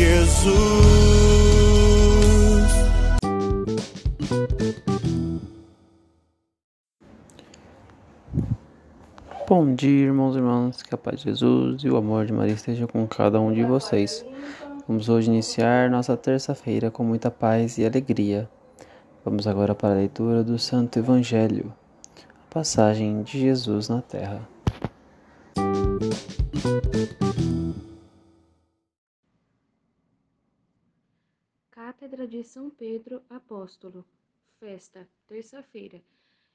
Jesus. Bom dia, irmãos e irmãs, que a paz de Jesus e o amor de Maria esteja com cada um de vocês. Vamos hoje iniciar nossa terça-feira com muita paz e alegria. Vamos agora para a leitura do Santo Evangelho, a passagem de Jesus na terra. Cátedra de São Pedro Apóstolo. Festa, terça-feira.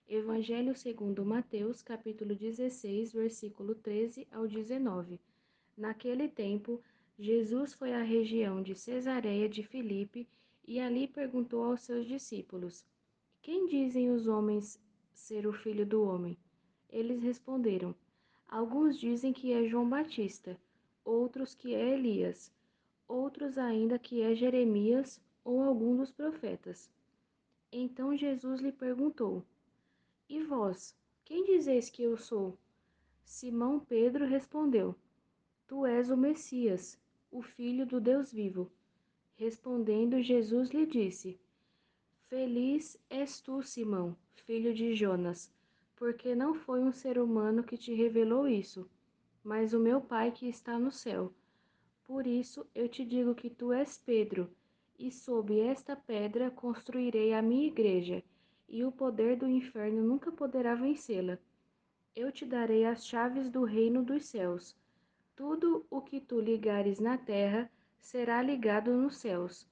Evangelho segundo Mateus, capítulo 16, versículo 13 ao 19. Naquele tempo, Jesus foi à região de Cesareia de Filipe e ali perguntou aos seus discípulos: Quem dizem os homens ser o filho do homem? Eles responderam: Alguns dizem que é João Batista, outros que é Elias, outros ainda que é Jeremias ou algum dos profetas. Então Jesus lhe perguntou: E vós, quem dizeis que eu sou? Simão Pedro respondeu: Tu és o Messias, o Filho do Deus vivo. Respondendo, Jesus lhe disse: Feliz és tu, Simão, filho de Jonas, porque não foi um ser humano que te revelou isso, mas o meu Pai que está no céu. Por isso eu te digo que tu és Pedro, e sob esta pedra construirei a minha igreja, e o poder do inferno nunca poderá vencê-la. Eu te darei as chaves do reino dos céus. Tudo o que tu ligares na terra será ligado nos céus.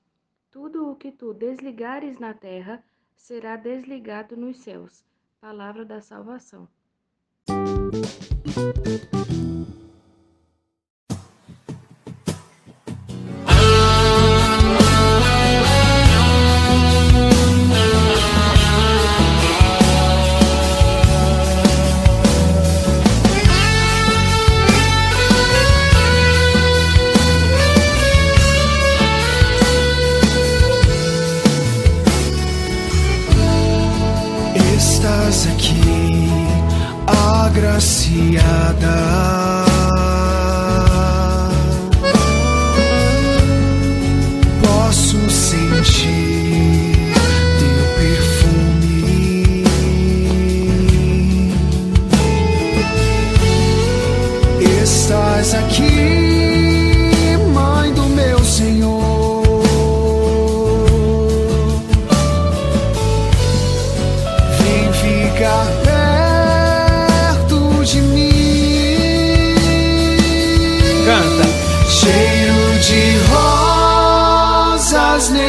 Tudo o que tu desligares na terra será desligado nos céus. Palavra da salvação. Estás agraciada.